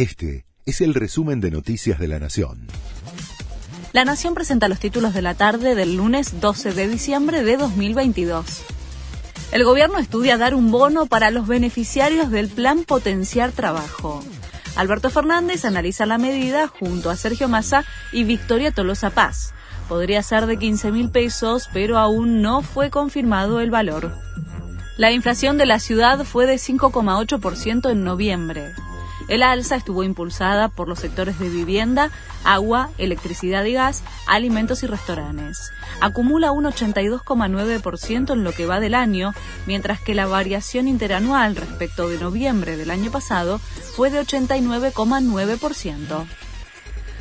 Este es el resumen de Noticias de la Nación. La Nación presenta los títulos de la tarde del lunes 12 de diciembre de 2022. El gobierno estudia dar un bono para los beneficiarios del Plan Potenciar Trabajo. Alberto Fernández analiza la medida junto a Sergio Massa y Victoria Tolosa Paz. Podría ser de 15 mil pesos, pero aún no fue confirmado el valor. La inflación de la ciudad fue de 5,8% en noviembre. El alza estuvo impulsada por los sectores de vivienda, agua, electricidad y gas, alimentos y restaurantes. Acumula un 82,9% en lo que va del año, mientras que la variación interanual respecto de noviembre del año pasado fue de 89,9%.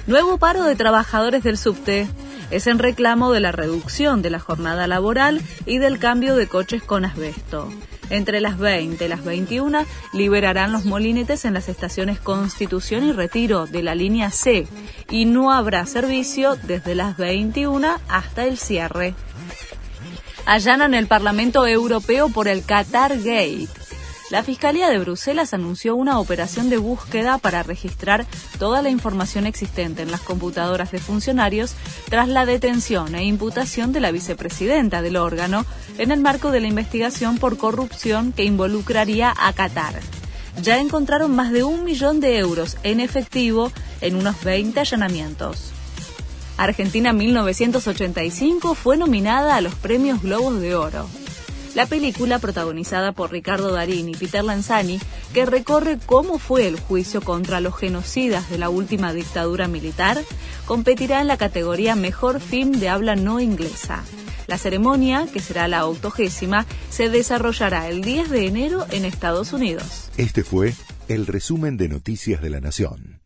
Nuevo paro de trabajadores del subte es en reclamo de la reducción de la jornada laboral y del cambio de coches con asbesto. Entre las 20 y las 21 liberarán los molinetes en las estaciones Constitución y Retiro de la línea C y no habrá servicio desde las 21 hasta el cierre. Allanan el Parlamento Europeo por el Qatar Gate. La Fiscalía de Bruselas anunció una operación de búsqueda para registrar toda la información existente en las computadoras de funcionarios tras la detención e imputación de la vicepresidenta del órgano en el marco de la investigación por corrupción que involucraría a Qatar. Ya encontraron más de un millón de euros en efectivo en unos 20 allanamientos. Argentina 1985 fue nominada a los premios Globos de Oro. La película, protagonizada por Ricardo Darín y Peter Lanzani, que recorre cómo fue el juicio contra los genocidas de la última dictadura militar, competirá en la categoría Mejor Film de habla no inglesa. La ceremonia, que será la octogésima, se desarrollará el 10 de enero en Estados Unidos. Este fue el resumen de Noticias de la Nación.